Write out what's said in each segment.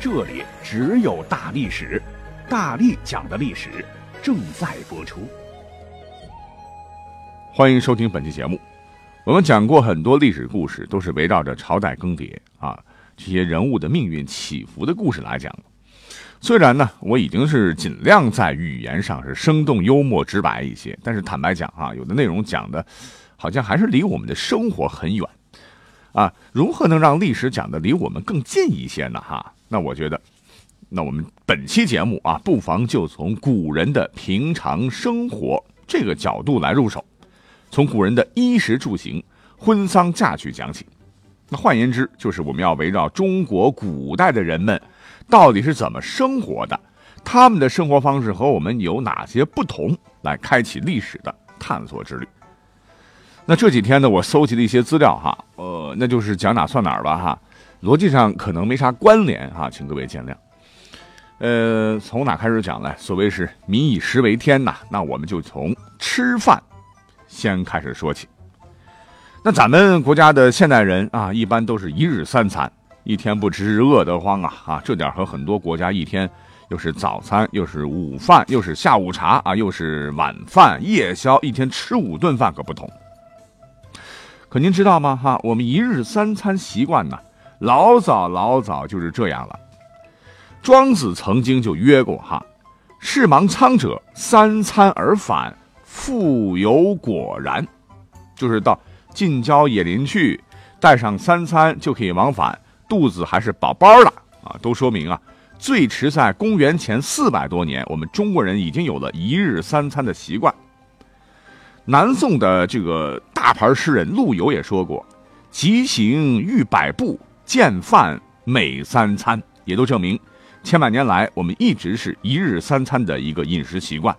这里只有大历史，大力讲的历史正在播出。欢迎收听本期节目。我们讲过很多历史故事，都是围绕着朝代更迭啊这些人物的命运起伏的故事来讲。虽然呢，我已经是尽量在语言上是生动幽默、直白一些，但是坦白讲啊，有的内容讲的，好像还是离我们的生活很远啊。如何能让历史讲的离我们更近一些呢？哈。那我觉得，那我们本期节目啊，不妨就从古人的平常生活这个角度来入手，从古人的衣食住行、婚丧嫁娶讲起。那换言之，就是我们要围绕中国古代的人们到底是怎么生活的，他们的生活方式和我们有哪些不同，来开启历史的探索之旅。那这几天呢，我搜集了一些资料哈，呃，那就是讲哪算哪儿吧哈。逻辑上可能没啥关联哈，请各位见谅。呃，从哪开始讲呢？所谓是民以食为天呐，那我们就从吃饭先开始说起。那咱们国家的现代人啊，一般都是一日三餐，一天不吃饿得慌啊啊！这点和很多国家一天又是早餐，又是午饭，又是下午茶啊，又是晚饭、夜宵，一天吃五顿饭可不同。可您知道吗？哈，我们一日三餐习惯呢？老早老早就是这样了。庄子曾经就约过哈：“事忙仓者，三餐而返，复有果然。”就是到近郊野林去，带上三餐就可以往返，肚子还是饱饱的啊！都说明啊，最迟在公元前四百多年，我们中国人已经有了一日三餐的习惯。南宋的这个大牌诗人陆游也说过：“疾行逾百步。”见饭每三餐，也都证明，千百年来我们一直是一日三餐的一个饮食习惯。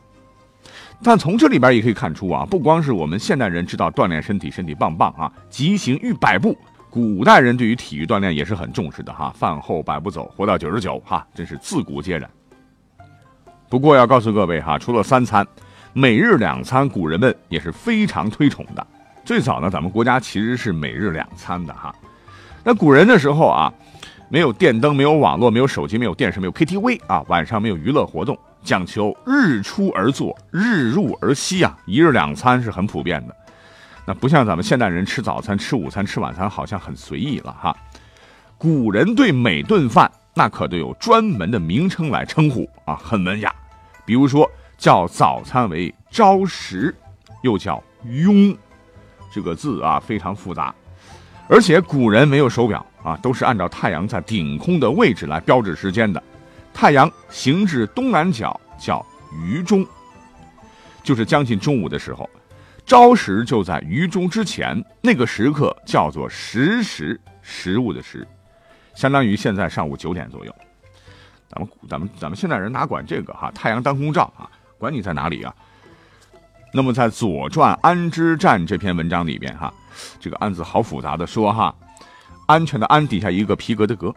但从这里边也可以看出啊，不光是我们现代人知道锻炼身体，身体棒棒啊，疾行逾百步，古代人对于体育锻炼也是很重视的哈。饭后百步走，活到九十九哈，真是自古皆然。不过要告诉各位哈，除了三餐，每日两餐，古人们也是非常推崇的。最早呢，咱们国家其实是每日两餐的哈。那古人的时候啊，没有电灯，没有网络，没有手机，没有电视，没有 KTV 啊，晚上没有娱乐活动，讲求日出而作，日入而息啊，一日两餐是很普遍的。那不像咱们现代人吃早餐、吃午餐、吃晚餐，好像很随意了哈。古人对每顿饭那可都有专门的名称来称呼啊，很文雅。比如说叫早餐为朝食，又叫雍，这个字啊非常复杂。而且古人没有手表啊，都是按照太阳在顶空的位置来标志时间的。太阳行至东南角叫余中，就是将近中午的时候，朝时就在余中之前，那个时刻叫做食时，食物的食，相当于现在上午九点左右。咱们咱们咱们现代人哪管这个哈？太阳当空照啊，管你在哪里啊？那么在《左传·安之战》这篇文章里边哈。这个案子好复杂的说哈，安全的安底下一个皮革的革，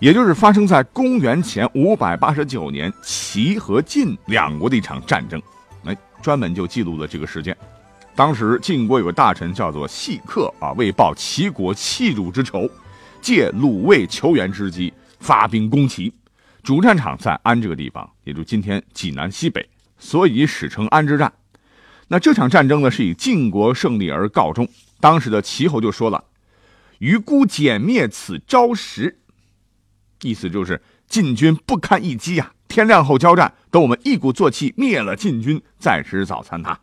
也就是发生在公元前五百八十九年齐和晋两国的一场战争，哎，专门就记录了这个事件。当时晋国有个大臣叫做细客啊，为报齐国弃鲁之仇，借鲁卫求援之机发兵攻齐，主战场在安这个地方，也就今天济南西北，所以史称安之战。那这场战争呢，是以晋国胜利而告终。当时的齐侯就说了：“余孤歼灭此朝食。”意思就是晋军不堪一击啊！天亮后交战，等我们一鼓作气灭了晋军，再吃早餐。他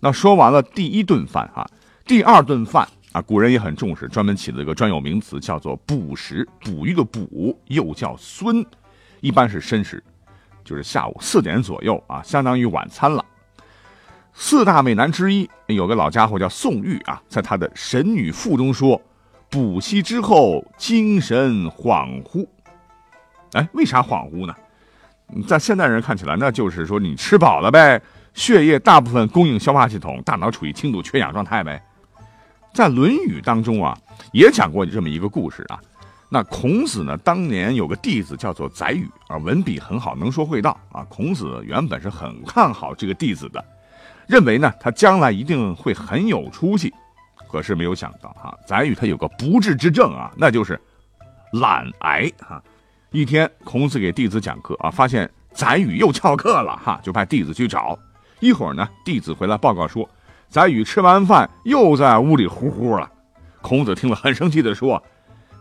那说完了第一顿饭哈，第二顿饭啊，古人也很重视，专门起了一个专有名词，叫做捕食。捕鱼的捕，又叫孙，一般是申时，就是下午四点左右啊，相当于晚餐了。四大美男之一有个老家伙叫宋玉啊，在他的《神女赋》中说：“补息之后，精神恍惚。”哎，为啥恍惚呢？在现代人看起来，那就是说你吃饱了呗，血液大部分供应消化系统，大脑处于轻度缺氧状态呗。在《论语》当中啊，也讲过这么一个故事啊。那孔子呢，当年有个弟子叫做宰予啊，文笔很好，能说会道啊。孔子原本是很看好这个弟子的，认为呢他将来一定会很有出息。可是没有想到哈，宰予他有个不治之症啊，那就是懒癌哈。一天，孔子给弟子讲课啊，发现宰予又翘课了哈，就派弟子去找。一会儿呢，弟子回来报告说，宰予吃完饭又在屋里呼呼了。孔子听了很生气的说：“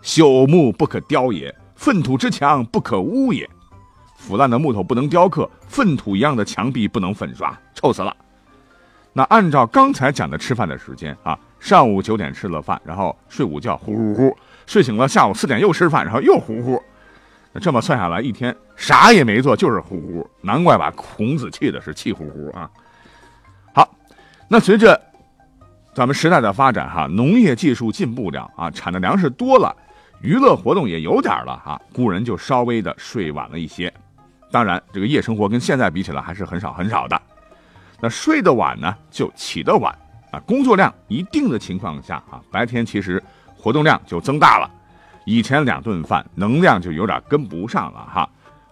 朽木不可雕也，粪土之墙不可污也。腐烂的木头不能雕刻，粪土一样的墙壁不能粉刷，臭死了。”那按照刚才讲的吃饭的时间啊，上午九点吃了饭，然后睡午觉，呼呼呼，睡醒了，下午四点又吃饭，然后又呼呼。那这么算下来，一天啥也没做，就是呼呼，难怪把孔子气的是气呼呼啊！好，那随着咱们时代的发展，哈，农业技术进步了啊，产的粮食多了，娱乐活动也有点了哈，古人就稍微的睡晚了一些。当然，这个夜生活跟现在比起来还是很少很少的。那睡得晚呢，就起得晚啊，工作量一定的情况下啊，白天其实活动量就增大了。以前两顿饭能量就有点跟不上了哈，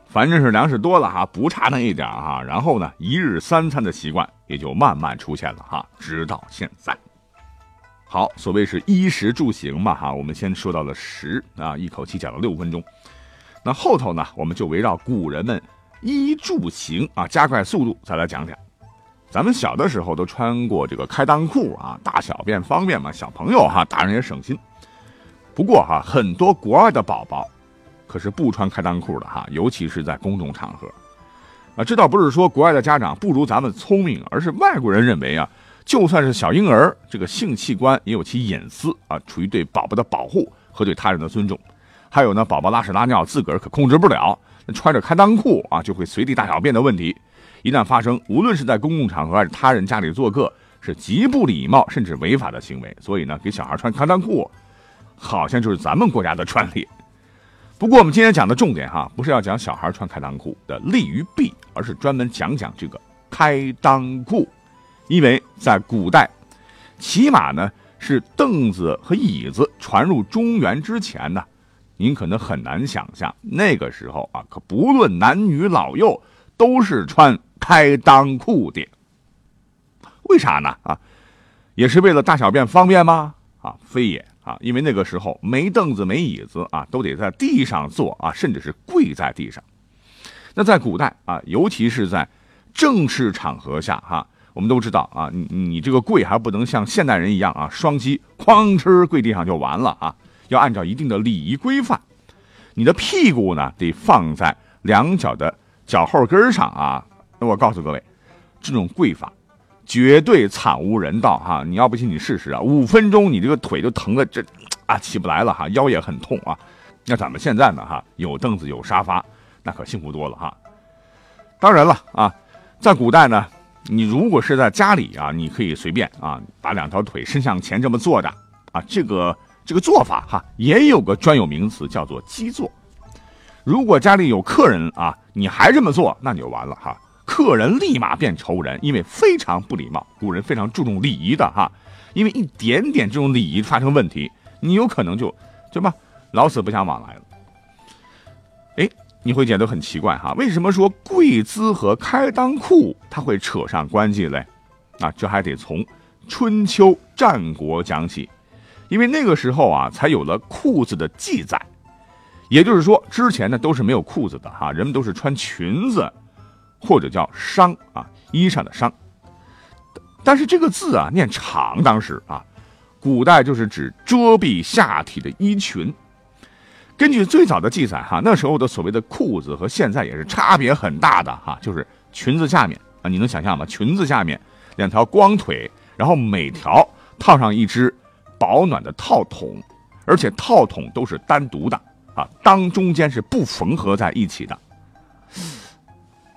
反正是粮食多了哈，不差那一点哈。然后呢，一日三餐的习惯也就慢慢出现了哈，直到现在。好，所谓是衣食住行嘛哈，我们先说到了食啊，一口气讲了六分钟。那后头呢，我们就围绕古人们衣住行啊，加快速度再来讲讲。咱们小的时候都穿过这个开裆裤啊，大小便方便嘛，小朋友哈，大人也省心。不过哈，很多国外的宝宝可是不穿开裆裤的哈，尤其是在公众场合。啊，这倒不是说国外的家长不如咱们聪明，而是外国人认为啊，就算是小婴儿，这个性器官也有其隐私啊，处于对宝宝的保护和对他人的尊重。还有呢，宝宝拉屎拉尿自个儿可控制不了，那穿着开裆裤啊，就会随地大小便的问题，一旦发生，无论是在公共场合还是他人家里做客，是极不礼貌甚至违法的行为。所以呢，给小孩穿开裆裤。好像就是咱们国家的专利。不过我们今天讲的重点哈，不是要讲小孩穿开裆裤的利与弊，而是专门讲讲这个开裆裤。因为在古代，起码呢是凳子和椅子传入中原之前呢，您可能很难想象那个时候啊，可不论男女老幼都是穿开裆裤的。为啥呢？啊，也是为了大小便方便吗？啊，非也。啊，因为那个时候没凳子没椅子啊，都得在地上坐啊，甚至是跪在地上。那在古代啊，尤其是在正式场合下哈，我们都知道啊，你你这个跪还不能像现代人一样啊，双击哐哧跪地上就完了啊，要按照一定的礼仪规范。你的屁股呢得放在两脚的脚后跟上啊。那我告诉各位，这种跪法。绝对惨无人道哈！你要不信你试试啊，五分钟你这个腿就疼的这啊起不来了哈，腰也很痛啊。那咱们现在呢哈，有凳子有沙发，那可幸福多了哈。当然了啊，在古代呢，你如果是在家里啊，你可以随便啊，把两条腿伸向前这么坐着啊，这个这个做法哈，也有个专有名词叫做基坐。如果家里有客人啊，你还这么做，那你就完了哈。客人立马变仇人，因为非常不礼貌。古人非常注重礼仪的哈，因为一点点这种礼仪发生问题，你有可能就，对吧？老死不相往来了。哎，你会觉得很奇怪哈，为什么说跪姿和开裆裤它会扯上关系嘞？啊，这还得从春秋战国讲起，因为那个时候啊，才有了裤子的记载。也就是说，之前呢都是没有裤子的哈，人们都是穿裙子。或者叫裳啊，衣裳的裳。但是这个字啊念长，当时啊，古代就是指遮蔽下体的衣裙。根据最早的记载哈，那时候的所谓的裤子和现在也是差别很大的哈，就是裙子下面啊，你能想象吗？裙子下面两条光腿，然后每条套上一只保暖的套筒，而且套筒都是单独的啊，当中间是不缝合在一起的。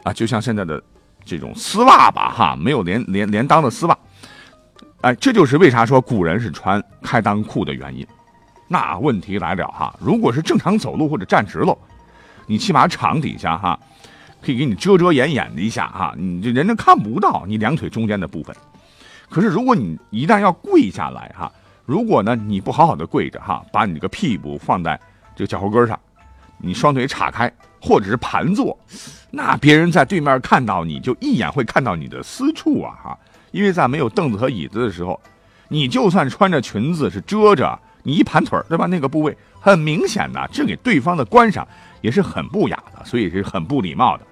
啊，就像现在的这种丝袜吧，哈，没有连连连裆的丝袜，哎，这就是为啥说古人是穿开裆裤的原因。那问题来了哈，如果是正常走路或者站直喽，你起码场底下哈，可以给你遮遮掩掩的一下哈，你这人家看不到你两腿中间的部分。可是如果你一旦要跪下来哈，如果呢你不好好的跪着哈，把你这个屁股放在这个脚后跟上，你双腿岔开或者是盘坐，那别人在对面看到你就一眼会看到你的私处啊哈，因为在没有凳子和椅子的时候，你就算穿着裙子是遮着。你一盘腿对吧？那个部位很明显的，这给对方的观赏也是很不雅的，所以是很不礼貌的。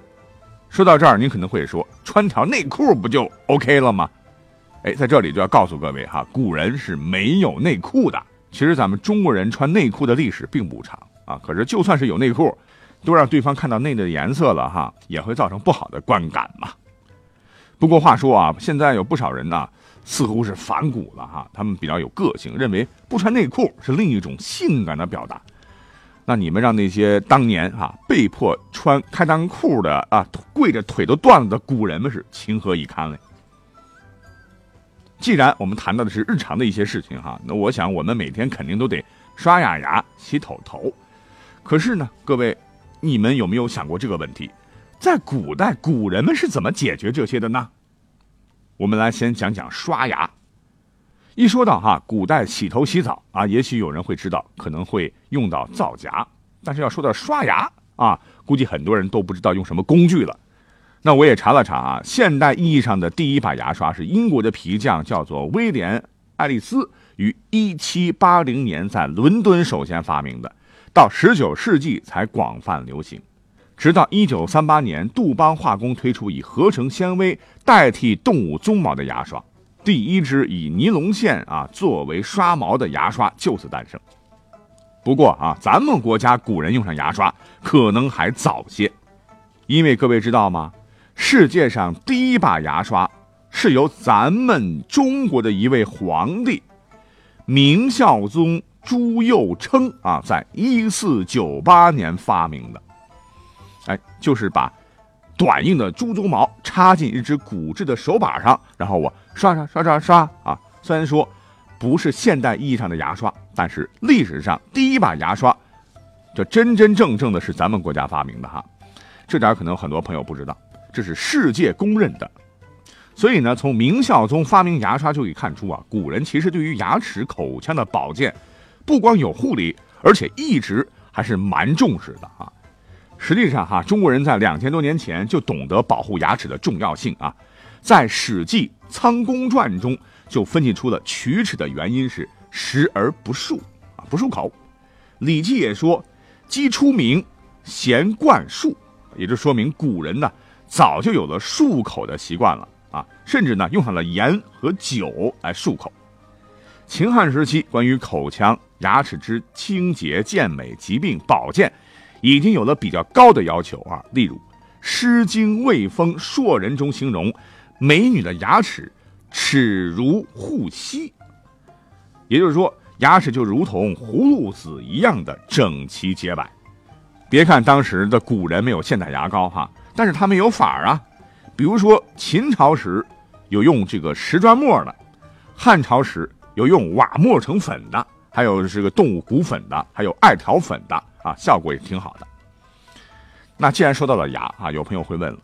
说到这儿，您可能会说，穿条内裤不就 OK 了吗？哎，在这里就要告诉各位哈，古人是没有内裤的。其实咱们中国人穿内裤的历史并不长啊。可是就算是有内裤，都让对方看到内的颜色了哈，也会造成不好的观感嘛。不过话说啊，现在有不少人呢。似乎是反骨了哈，他们比较有个性，认为不穿内裤是另一种性感的表达。那你们让那些当年哈被迫穿开裆裤的啊，跪着腿都断了的古人们是情何以堪嘞？既然我们谈到的是日常的一些事情哈，那我想我们每天肯定都得刷牙牙、洗头头。可是呢，各位，你们有没有想过这个问题？在古代，古人们是怎么解决这些的呢？我们来先讲讲刷牙。一说到哈，古代洗头洗澡啊，也许有人会知道，可能会用到皂荚。但是要说到刷牙啊，估计很多人都不知道用什么工具了。那我也查了查啊，现代意义上的第一把牙刷是英国的皮匠叫做威廉·爱丽丝于1780年在伦敦首先发明的，到19世纪才广泛流行。直到一九三八年，杜邦化工推出以合成纤维代替动物鬃毛的牙刷，第一支以尼龙线啊作为刷毛的牙刷就此诞生。不过啊，咱们国家古人用上牙刷可能还早些，因为各位知道吗？世界上第一把牙刷是由咱们中国的一位皇帝明孝宗朱佑樘啊，在一四九八年发明的。哎，就是把短硬的猪鬃毛插进一只骨质的手把上，然后我刷刷刷刷刷啊。虽然说不是现代意义上的牙刷，但是历史上第一把牙刷，这真真正正的是咱们国家发明的哈。这点可能很多朋友不知道，这是世界公认的。所以呢，从明孝宗发明牙刷就可以看出啊，古人其实对于牙齿口腔的保健，不光有护理，而且一直还是蛮重视的啊。实际上，哈，中国人在两千多年前就懂得保护牙齿的重要性啊，在《史记·仓公传》中就分析出了龋齿的原因是食而不漱啊，不漱口。《礼记》也说“鸡出名，咸冠漱”，也就说明古人呢早就有了漱口的习惯了啊，甚至呢用上了盐和酒来漱口。秦汉时期，关于口腔牙齿之清洁、健美、疾病保健。已经有了比较高的要求啊，例如《诗经·卫风·硕人》中形容美女的牙齿齿如护膝，也就是说牙齿就如同葫芦籽一样的整齐洁白。别看当时的古人没有现代牙膏哈，但是他们有法啊，比如说秦朝时有用这个石砖末的，汉朝时有用瓦磨成粉的，还有这个动物骨粉的，还有艾条粉的。啊，效果也挺好的。那既然说到了牙啊，有朋友会问了：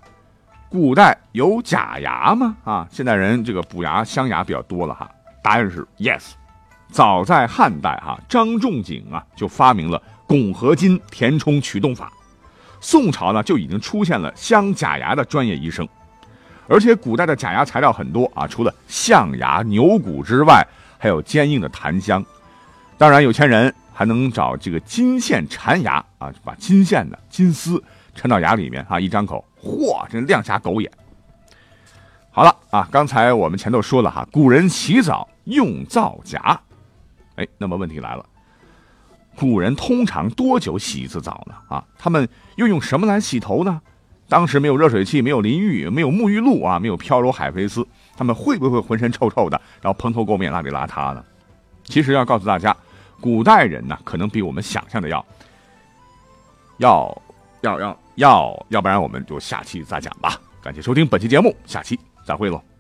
古代有假牙吗？啊，现代人这个补牙镶牙比较多了哈。答案是 yes。早在汉代哈，张仲景啊就发明了汞合金填充驱动法。宋朝呢就已经出现了镶假牙的专业医生。而且古代的假牙材料很多啊，除了象牙、牛骨之外，还有坚硬的檀香。当然有钱人。还能找这个金线缠牙啊，把金线的金丝缠到牙里面啊，一张口，嚯，真亮瞎狗眼。好了啊，刚才我们前头说了哈，古人洗澡用皂荚，哎，那么问题来了，古人通常多久洗一次澡呢？啊，他们又用什么来洗头呢？当时没有热水器，没有淋浴，没有沐浴露啊，没有飘柔海飞丝，他们会不会浑身臭臭的，然后蓬头垢面、邋里邋遢呢？其实要告诉大家。古代人呢，可能比我们想象的要要要要要，要不然我们就下期再讲吧。感谢收听本期节目，下期再会喽。